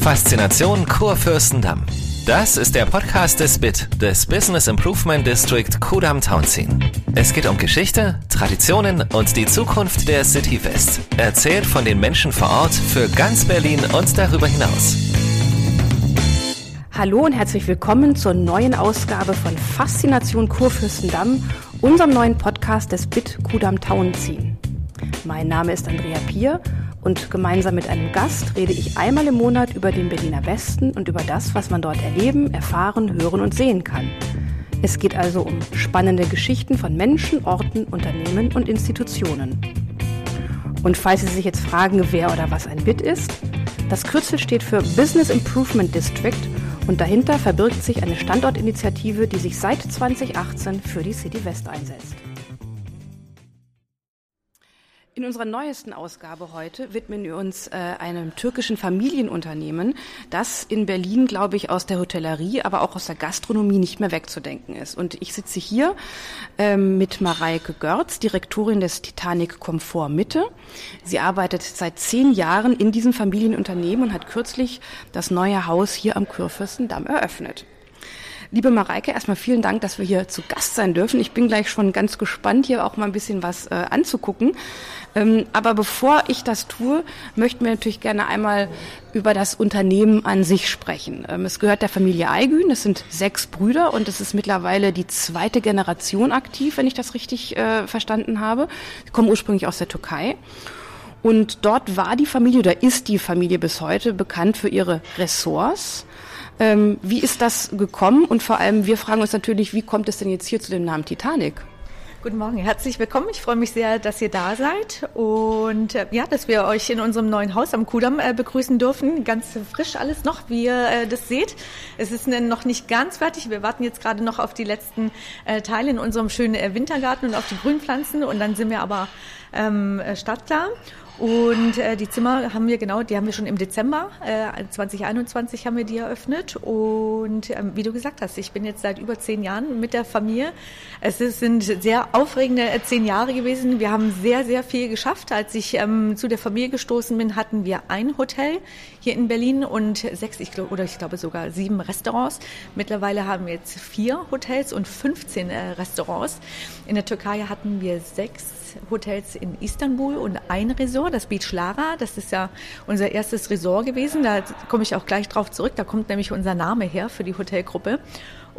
Faszination Kurfürstendamm. Das ist der Podcast des BIT, des Business Improvement District Kudam Townsien. Es geht um Geschichte, Traditionen und die Zukunft der City West. Erzählt von den Menschen vor Ort für ganz Berlin und darüber hinaus. Hallo und herzlich willkommen zur neuen Ausgabe von Faszination Kurfürstendamm, unserem neuen Podcast des BIT Kudam Townsien. Mein Name ist Andrea Pier und gemeinsam mit einem Gast rede ich einmal im Monat über den Berliner Westen und über das, was man dort erleben, erfahren, hören und sehen kann. Es geht also um spannende Geschichten von Menschen, Orten, Unternehmen und Institutionen. Und falls Sie sich jetzt fragen, wer oder was ein BIT ist, das Kürzel steht für Business Improvement District und dahinter verbirgt sich eine Standortinitiative, die sich seit 2018 für die City West einsetzt. In unserer neuesten Ausgabe heute widmen wir uns äh, einem türkischen Familienunternehmen, das in Berlin, glaube ich, aus der Hotellerie, aber auch aus der Gastronomie nicht mehr wegzudenken ist. Und ich sitze hier ähm, mit Mareike Görz, Direktorin des Titanic Komfort Mitte. Sie arbeitet seit zehn Jahren in diesem Familienunternehmen und hat kürzlich das neue Haus hier am Kurfürstendamm eröffnet. Liebe Mareike, erstmal vielen Dank, dass wir hier zu Gast sein dürfen. Ich bin gleich schon ganz gespannt, hier auch mal ein bisschen was äh, anzugucken. Ähm, aber bevor ich das tue, möchten wir natürlich gerne einmal über das Unternehmen an sich sprechen. Ähm, es gehört der Familie Aygün, es sind sechs Brüder und es ist mittlerweile die zweite Generation aktiv, wenn ich das richtig äh, verstanden habe. Sie kommen ursprünglich aus der Türkei. Und dort war die Familie oder ist die Familie bis heute bekannt für ihre Ressorts. Ähm, wie ist das gekommen? Und vor allem, wir fragen uns natürlich, wie kommt es denn jetzt hier zu dem Namen Titanic? Guten Morgen, herzlich willkommen. Ich freue mich sehr, dass ihr da seid und äh, ja, dass wir euch in unserem neuen Haus am Kudamm äh, begrüßen dürfen. Ganz frisch alles noch, wie ihr äh, das seht. Es ist noch nicht ganz fertig. Wir warten jetzt gerade noch auf die letzten äh, Teile in unserem schönen äh, Wintergarten und auf die Grünpflanzen und dann sind wir aber ähm, äh, startklar. Und äh, die Zimmer haben wir genau, die haben wir schon im Dezember äh, 2021 haben wir die eröffnet. Und ähm, wie du gesagt hast, ich bin jetzt seit über zehn Jahren mit der Familie. Es ist, sind sehr aufregende äh, zehn Jahre gewesen. Wir haben sehr, sehr viel geschafft. Als ich ähm, zu der Familie gestoßen bin, hatten wir ein Hotel hier in Berlin und sechs, ich glaube, oder ich glaube sogar sieben Restaurants. Mittlerweile haben wir jetzt vier Hotels und 15 äh, Restaurants. In der Türkei hatten wir sechs Hotels in Istanbul und ein Resort, das Beach Lara. Das ist ja unser erstes Resort gewesen. Da komme ich auch gleich drauf zurück. Da kommt nämlich unser Name her für die Hotelgruppe.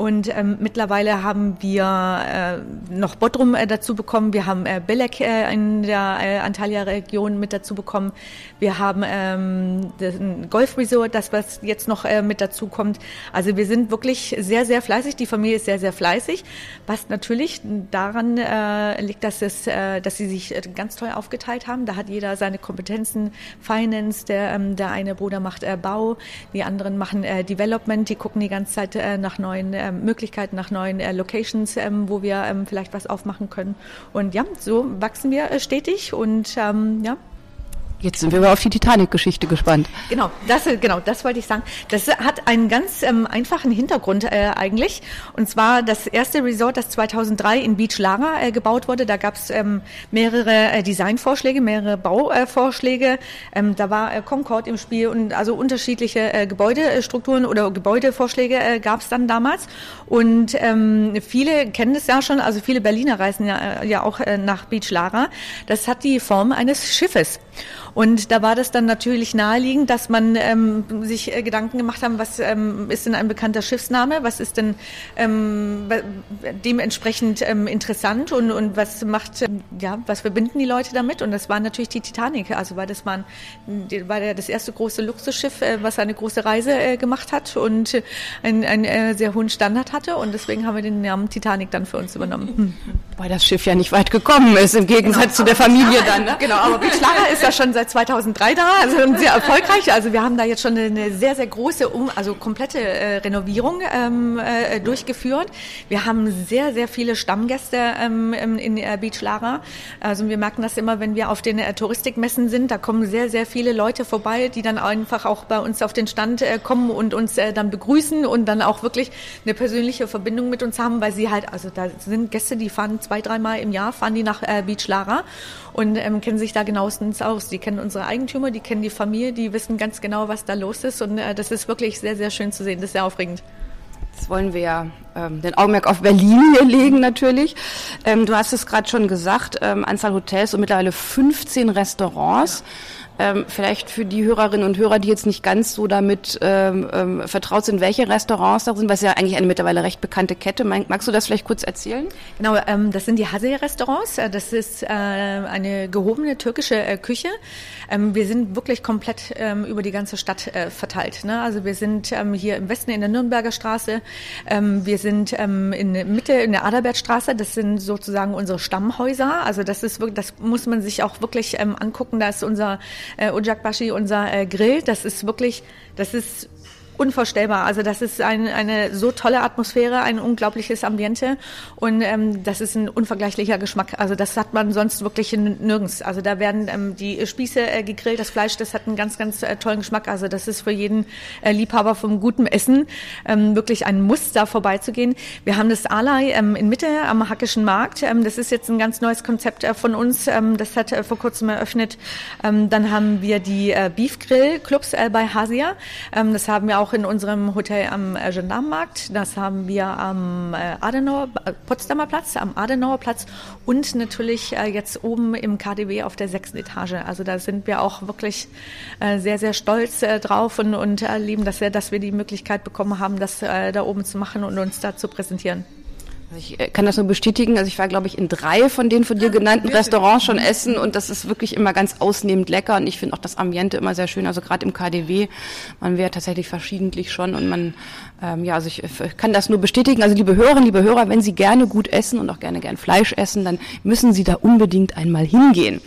Und ähm, mittlerweile haben wir äh, noch Bodrum äh, dazu bekommen. Wir haben äh, Belek äh, in der äh, Antalya-Region mit dazu bekommen. Wir haben ähm, ein Golf-Resort, das was jetzt noch äh, mit dazu kommt. Also wir sind wirklich sehr, sehr fleißig. Die Familie ist sehr, sehr fleißig. Was natürlich daran äh, liegt, dass, es, äh, dass sie sich äh, ganz toll aufgeteilt haben. Da hat jeder seine Kompetenzen. Finance, der, ähm, der eine Bruder macht äh, Bau, die anderen machen äh, Development. Die gucken die ganze Zeit äh, nach neuen äh, Möglichkeiten, nach neuen äh, Locations, ähm, wo wir ähm, vielleicht was aufmachen können. Und ja, so wachsen wir äh, stetig und ähm, ja, Jetzt sind wir aber auf die Titanic-Geschichte gespannt. Genau, das, genau, das wollte ich sagen. Das hat einen ganz ähm, einfachen Hintergrund äh, eigentlich. Und zwar das erste Resort, das 2003 in Beach Lara äh, gebaut wurde. Da gab es ähm, mehrere äh, Designvorschläge, mehrere Bauvorschläge. Ähm, da war äh, Concord im Spiel und also unterschiedliche äh, Gebäudestrukturen oder Gebäudevorschläge äh, gab es dann damals. Und ähm, viele kennen das ja schon, also viele Berliner reisen ja, äh, ja auch äh, nach Beach Lara. Das hat die Form eines Schiffes. Und da war das dann natürlich naheliegend, dass man ähm, sich äh, Gedanken gemacht haben, was ähm, ist denn ein bekannter Schiffsname, was ist denn ähm, dementsprechend ähm, interessant? Und, und was macht, ähm, ja, was verbinden die Leute damit? Und das war natürlich die Titanic, also weil das war, war das erste große Luxusschiff, äh, was eine große Reise äh, gemacht hat und äh, einen, einen äh, sehr hohen Standard hatte. Und deswegen haben wir den Namen Titanic dann für uns übernommen. Weil das Schiff ja nicht weit gekommen ist, im Gegensatz genau. zu der Familie dann. Ne? Genau, aber Beach Lara ist ja schon seit 2003 da, also sehr erfolgreich. Also wir haben da jetzt schon eine sehr, sehr große, um, also komplette äh, Renovierung ähm, äh, durchgeführt. Wir haben sehr, sehr viele Stammgäste ähm, in äh, Beach Lara. Also wir merken das immer, wenn wir auf den äh, Touristikmessen sind, da kommen sehr, sehr viele Leute vorbei, die dann einfach auch bei uns auf den Stand äh, kommen und uns äh, dann begrüßen und dann auch wirklich eine persönliche Verbindung mit uns haben, weil sie halt, also da sind Gäste, die fahren zwei, dreimal im Jahr, fahren die nach äh, Beach Lara und ähm, kennen sich da genauestens aus. Die kennen unsere Eigentümer, die kennen die Familie, die wissen ganz genau, was da los ist und äh, das ist wirklich sehr, sehr schön zu sehen. Das ist sehr aufregend. Jetzt wollen wir ja ähm, den Augenmerk auf Berlin hier legen natürlich. Ähm, du hast es gerade schon gesagt, ähm, Anzahl Hotels und mittlerweile 15 Restaurants. Ähm, vielleicht für die Hörerinnen und Hörer, die jetzt nicht ganz so damit ähm, ähm, vertraut sind, welche Restaurants da sind, es ja eigentlich eine mittlerweile recht bekannte Kette. Magst du das vielleicht kurz erzählen? Genau, ähm, das sind die Hase-Restaurants. Äh, das ist äh, eine gehobene türkische äh, Küche. Ähm, wir sind wirklich komplett ähm, über die ganze Stadt äh, verteilt. Ne? Also wir sind hier im Westen in der Nürnberger Straße. Wir sind ähm, in der Mitte in der Adalbertstraße. Das sind sozusagen unsere Stammhäuser. Also das ist wirklich, das muss man sich auch wirklich ähm, angucken. Da ist unser äh, Ujakbashi, unser äh, Grill. Das ist wirklich, das ist unvorstellbar. Also das ist ein, eine so tolle Atmosphäre, ein unglaubliches Ambiente und ähm, das ist ein unvergleichlicher Geschmack. Also das hat man sonst wirklich nirgends. Also da werden ähm, die Spieße äh, gegrillt, das Fleisch, das hat einen ganz, ganz äh, tollen Geschmack. Also das ist für jeden äh, Liebhaber vom guten Essen ähm, wirklich ein Muss, da vorbeizugehen. Wir haben das Alay ähm, in Mitte am Hackischen Markt. Ähm, das ist jetzt ein ganz neues Konzept äh, von uns. Ähm, das hat äh, vor kurzem eröffnet. Ähm, dann haben wir die äh, Beef Grill Clubs äh, bei Hasia. Ähm, das haben wir auch in unserem Hotel am äh, Gendarmenmarkt. Das haben wir am äh, Adenauer, äh, Potsdamer Platz, am Adenauer Platz und natürlich jetzt oben im KDW auf der sechsten Etage. Also da sind wir auch wirklich sehr, sehr stolz drauf und, und lieben, dass wir, dass wir die Möglichkeit bekommen haben, das da oben zu machen und uns da zu präsentieren. Ich äh, kann das nur bestätigen. Also ich war, glaube ich, in drei von den von dir genannten Restaurants schon essen und das ist wirklich immer ganz ausnehmend lecker und ich finde auch das Ambiente immer sehr schön. Also gerade im KDW, man wäre tatsächlich verschiedentlich schon und man, ähm, ja, also ich kann das nur bestätigen. Also liebe Hörerinnen, liebe Hörer, wenn Sie gerne gut essen und auch gerne gern Fleisch essen, dann müssen Sie da unbedingt einmal hingehen.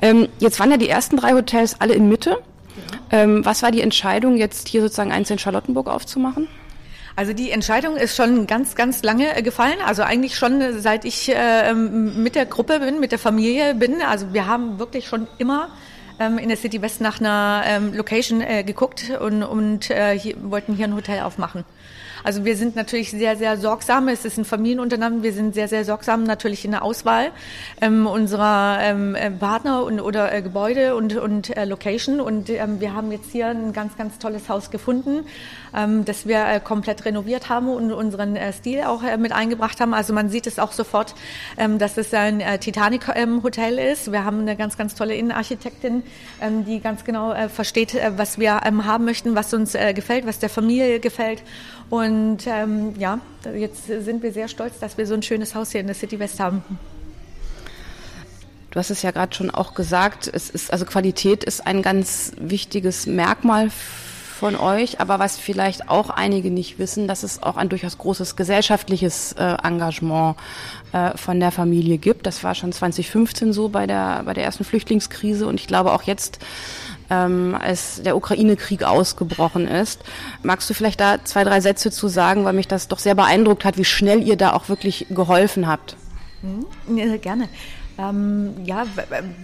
Ähm, jetzt waren ja die ersten drei Hotels alle in Mitte. Ähm, was war die Entscheidung, jetzt hier sozusagen eins in Charlottenburg aufzumachen? Also die Entscheidung ist schon ganz, ganz lange äh, gefallen. Also eigentlich schon äh, seit ich äh, mit der Gruppe bin, mit der Familie bin. Also wir haben wirklich schon immer ähm, in der City West nach einer ähm, Location äh, geguckt und, und äh, hier, wollten hier ein Hotel aufmachen. Also wir sind natürlich sehr, sehr sorgsam. Es ist ein Familienunternehmen. Wir sind sehr, sehr sorgsam natürlich in der Auswahl ähm, unserer ähm, äh, Partner und, oder äh, Gebäude und, und äh, Location. Und ähm, wir haben jetzt hier ein ganz, ganz tolles Haus gefunden, ähm, das wir äh, komplett renoviert haben und unseren äh, Stil auch äh, mit eingebracht haben. Also man sieht es auch sofort, ähm, dass es ein äh, Titanic-Hotel ähm, ist. Wir haben eine ganz, ganz tolle Innenarchitektin, ähm, die ganz genau äh, versteht, äh, was wir ähm, haben möchten, was uns äh, gefällt, was der Familie gefällt. Und ähm, ja, jetzt sind wir sehr stolz, dass wir so ein schönes Haus hier in der City West haben. Du hast es ja gerade schon auch gesagt, es ist also Qualität ist ein ganz wichtiges Merkmal von euch, aber was vielleicht auch einige nicht wissen, dass es auch ein durchaus großes gesellschaftliches äh, Engagement äh, von der Familie gibt. Das war schon 2015 so bei der bei der ersten Flüchtlingskrise und ich glaube auch jetzt ähm, als der Ukraine-Krieg ausgebrochen ist. Magst du vielleicht da zwei, drei Sätze zu sagen, weil mich das doch sehr beeindruckt hat, wie schnell ihr da auch wirklich geholfen habt? Mhm. Ja, gerne. Ähm, ja,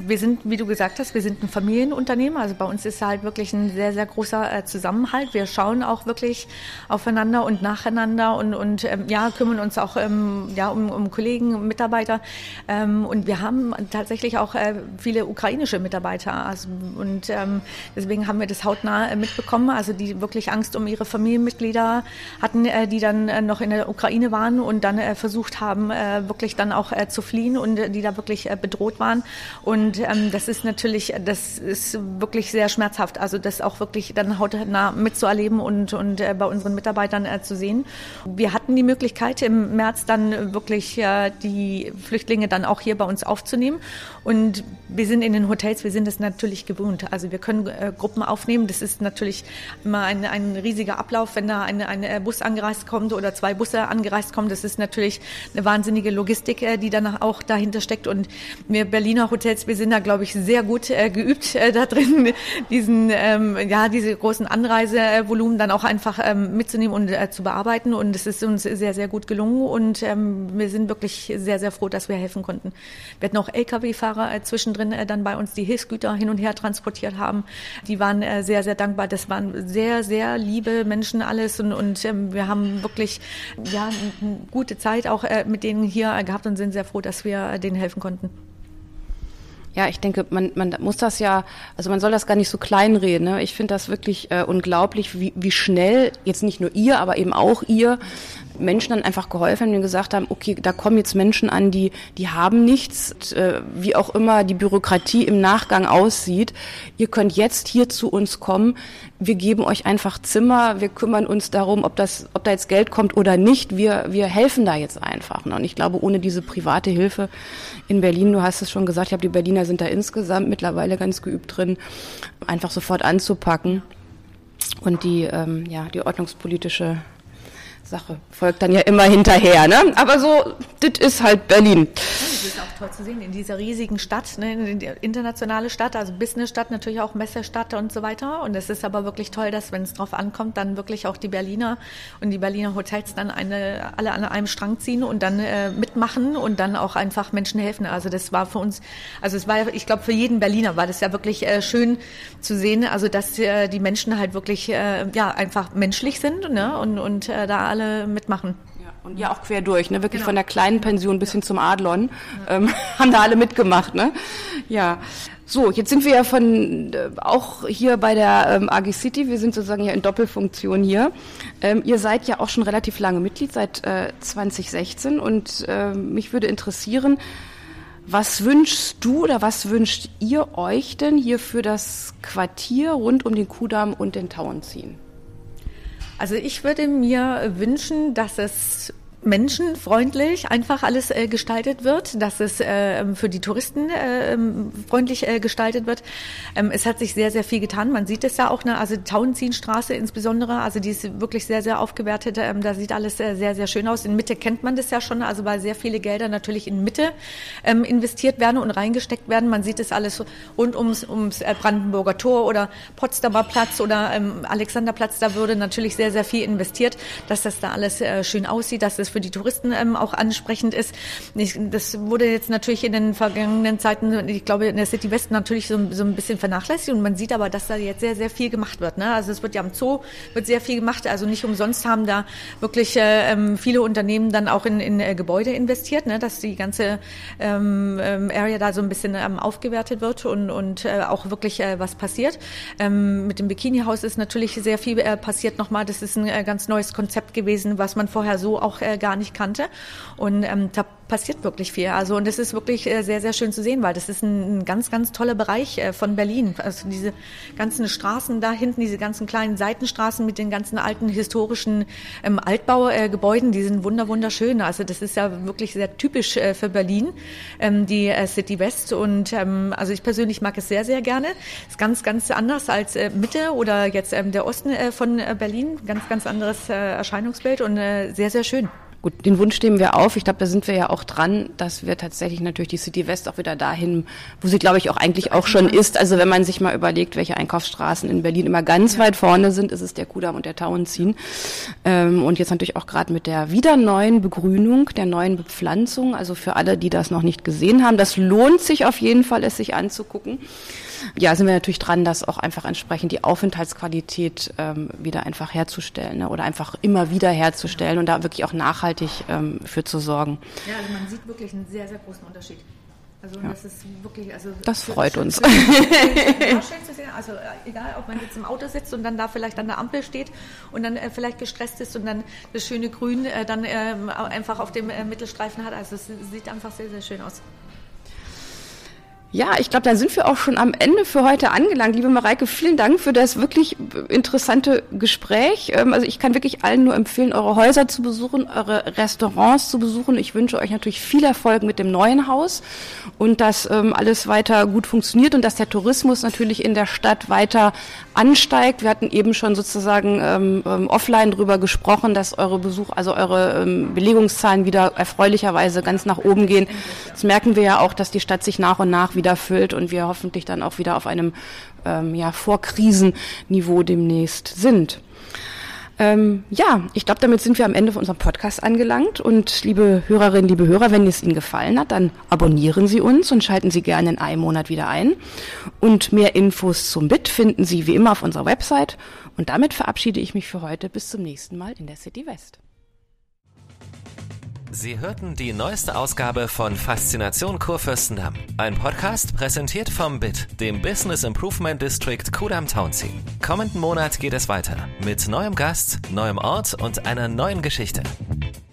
wir sind, wie du gesagt hast, wir sind ein Familienunternehmen. Also bei uns ist halt wirklich ein sehr, sehr großer äh, Zusammenhalt. Wir schauen auch wirklich aufeinander und nacheinander und, und ähm, ja, kümmern uns auch ähm, ja, um, um Kollegen, Mitarbeiter. Ähm, und wir haben tatsächlich auch äh, viele ukrainische Mitarbeiter. Also, und ähm, deswegen haben wir das hautnah äh, mitbekommen. Also die wirklich Angst um ihre Familienmitglieder hatten, äh, die dann äh, noch in der Ukraine waren und dann äh, versucht haben, wirklich dann auch zu fliehen und die da wirklich äh, bedroht waren. Und ähm, das ist natürlich, das ist wirklich sehr schmerzhaft. Also das auch wirklich dann hautnah mitzuerleben und, und äh, bei unseren Mitarbeitern äh, zu sehen. Wir hatten die Möglichkeit im März dann wirklich äh, die Flüchtlinge dann auch hier bei uns aufzunehmen. Und wir sind in den Hotels, wir sind das natürlich gewohnt. Also wir können äh, Gruppen aufnehmen. Das ist natürlich immer ein, ein riesiger Ablauf, wenn da eine, ein Bus angereist kommt oder zwei Busse angereist kommen. Das ist natürlich eine wahnsinnige Logistik, äh, die dann auch dahinter steckt. Und wir Berliner Hotels, wir sind da, glaube ich, sehr gut äh, geübt äh, da drin, diesen, ähm, ja, diese großen Anreisevolumen dann auch einfach ähm, mitzunehmen und äh, zu bearbeiten. Und es ist uns sehr, sehr gut gelungen und ähm, wir sind wirklich sehr, sehr froh, dass wir helfen konnten. Wir hatten auch Lkw-Fahrer äh, zwischendrin äh, dann bei uns, die Hilfsgüter hin und her transportiert haben. Die waren äh, sehr, sehr dankbar. Das waren sehr, sehr liebe Menschen alles und, und ähm, wir haben wirklich ja, eine gute Zeit auch äh, mit denen hier gehabt und sind sehr froh, dass wir äh, denen helfen konnten. Ja, ich denke, man, man muss das ja, also man soll das gar nicht so kleinreden. Ne? Ich finde das wirklich äh, unglaublich, wie, wie schnell, jetzt nicht nur ihr, aber eben auch ihr, Menschen dann einfach geholfen haben, die gesagt haben, okay, da kommen jetzt Menschen an, die, die haben nichts, äh, wie auch immer die Bürokratie im Nachgang aussieht. Ihr könnt jetzt hier zu uns kommen. Wir geben euch einfach Zimmer. Wir kümmern uns darum, ob das, ob da jetzt Geld kommt oder nicht. Wir, wir helfen da jetzt einfach. Ne? Und ich glaube, ohne diese private Hilfe in Berlin, du hast es schon gesagt, ich habe die Berliner sind da insgesamt mittlerweile ganz geübt drin, einfach sofort anzupacken und die, ähm, ja, die ordnungspolitische Sache folgt dann ja immer hinterher. Ne? Aber so, das ist halt Berlin. Das ist auch toll zu sehen in dieser riesigen Stadt, ne, internationale Stadt, also Businessstadt, natürlich auch Messestadt und so weiter. Und es ist aber wirklich toll, dass, wenn es drauf ankommt, dann wirklich auch die Berliner und die Berliner Hotels dann eine, alle an einem Strang ziehen und dann äh, mitmachen und dann auch einfach Menschen helfen. Also das war für uns, also es war, ich glaube, für jeden Berliner war das ja wirklich äh, schön zu sehen, also dass äh, die Menschen halt wirklich äh, ja einfach menschlich sind ne, und, und äh, da alle alle mitmachen. Und ja auch quer durch, ne? Wirklich genau. von der kleinen Pension bis hin zum Adlon ähm, haben da alle mitgemacht, ne? Ja. So, jetzt sind wir ja von äh, auch hier bei der ähm, AG City. Wir sind sozusagen ja in Doppelfunktion hier. Ähm, ihr seid ja auch schon relativ lange Mitglied seit äh, 2016 und äh, mich würde interessieren, was wünschst du oder was wünscht ihr euch denn hier für das Quartier rund um den Kudamm und den Tauenziehen? Also ich würde mir wünschen, dass es menschenfreundlich einfach alles äh, gestaltet wird, dass es äh, für die Touristen äh, freundlich äh, gestaltet wird. Ähm, es hat sich sehr, sehr viel getan. Man sieht es ja auch, ne? also Tauenzienstraße insbesondere, also die ist wirklich sehr, sehr aufgewertet. Ähm, da sieht alles äh, sehr, sehr schön aus. In Mitte kennt man das ja schon, also weil sehr viele Gelder natürlich in Mitte ähm, investiert werden und reingesteckt werden. Man sieht es alles rund ums, ums äh, Brandenburger Tor oder Potsdamer Platz oder ähm, Alexanderplatz. Da würde natürlich sehr, sehr viel investiert, dass das da alles schön aussieht, dass es für die Touristen ähm, auch ansprechend ist. Ich, das wurde jetzt natürlich in den vergangenen Zeiten, ich glaube, in der City West natürlich so, so ein bisschen vernachlässigt und man sieht aber, dass da jetzt sehr, sehr viel gemacht wird. Ne? Also es wird ja am Zoo wird sehr viel gemacht. Also nicht umsonst haben da wirklich äh, ähm, viele Unternehmen dann auch in, in äh, Gebäude investiert, ne? dass die ganze ähm, ähm, Area da so ein bisschen ähm, aufgewertet wird und, und äh, auch wirklich äh, was passiert. Ähm, mit dem Bikini-Haus ist natürlich sehr viel äh, passiert nochmal. Das ist ein äh, ganz neues Konzept gewesen, was man vorher so auch äh, gar nicht kannte. Und ähm, da passiert wirklich viel. Also und das ist wirklich äh, sehr, sehr schön zu sehen, weil das ist ein, ein ganz, ganz toller Bereich äh, von Berlin. Also diese ganzen Straßen da hinten, diese ganzen kleinen Seitenstraßen mit den ganzen alten historischen ähm, Altbaugebäuden, äh, die sind wunder, wunderschön. Also das ist ja wirklich sehr typisch äh, für Berlin, ähm, die äh, City West. Und ähm, also ich persönlich mag es sehr, sehr gerne. Ist ganz, ganz anders als äh, Mitte oder jetzt ähm, der Osten von Berlin. Ganz, ganz anderes Erscheinungsbild und sehr, sehr schön. Gut, den Wunsch nehmen wir auf. Ich glaube, da sind wir ja auch dran, dass wir tatsächlich natürlich die City West auch wieder dahin, wo sie, glaube ich, auch eigentlich auch schon ist. Also wenn man sich mal überlegt, welche Einkaufsstraßen in Berlin immer ganz ja. weit vorne sind, ist es der Kudamm und der Tauenziehen. Ähm, und jetzt natürlich auch gerade mit der wieder neuen Begrünung, der neuen Bepflanzung. Also für alle, die das noch nicht gesehen haben, das lohnt sich auf jeden Fall, es sich anzugucken ja, sind wir natürlich dran, das auch einfach entsprechend die Aufenthaltsqualität ähm, wieder einfach herzustellen ne? oder einfach immer wieder herzustellen und da wirklich auch nachhaltig ähm, für zu sorgen. Ja, also man sieht wirklich einen sehr, sehr großen Unterschied. Also ja. das ist wirklich, also das freut uns. Schön, schön zu sehen. Also äh, egal, ob man jetzt im Auto sitzt und dann da vielleicht an der Ampel steht und dann äh, vielleicht gestresst ist und dann das schöne Grün äh, dann äh, einfach auf dem äh, Mittelstreifen hat. Also es sieht einfach sehr, sehr schön aus. Ja, ich glaube, dann sind wir auch schon am Ende für heute angelangt. Liebe Mareike, vielen Dank für das wirklich interessante Gespräch. Ähm, also ich kann wirklich allen nur empfehlen, eure Häuser zu besuchen, eure Restaurants zu besuchen. Ich wünsche euch natürlich viel Erfolg mit dem neuen Haus und dass ähm, alles weiter gut funktioniert und dass der Tourismus natürlich in der Stadt weiter ansteigt. Wir hatten eben schon sozusagen ähm, offline drüber gesprochen, dass eure Besuch, also eure Belegungszahlen wieder erfreulicherweise ganz nach oben gehen. Das merken wir ja auch, dass die Stadt sich nach und nach wieder wieder füllt und wir hoffentlich dann auch wieder auf einem ähm, ja, Vorkrisenniveau demnächst sind. Ähm, ja, ich glaube, damit sind wir am Ende von unserem Podcast angelangt. Und liebe Hörerinnen, liebe Hörer, wenn es Ihnen gefallen hat, dann abonnieren Sie uns und schalten Sie gerne in einem Monat wieder ein. Und mehr Infos zum BIT finden Sie wie immer auf unserer Website. Und damit verabschiede ich mich für heute. Bis zum nächsten Mal in der City West. Sie hörten die neueste Ausgabe von Faszination Kurfürstendamm. Ein Podcast präsentiert vom BIT, dem Business Improvement District Kudam Townsea. Kommenden Monat geht es weiter mit neuem Gast, neuem Ort und einer neuen Geschichte.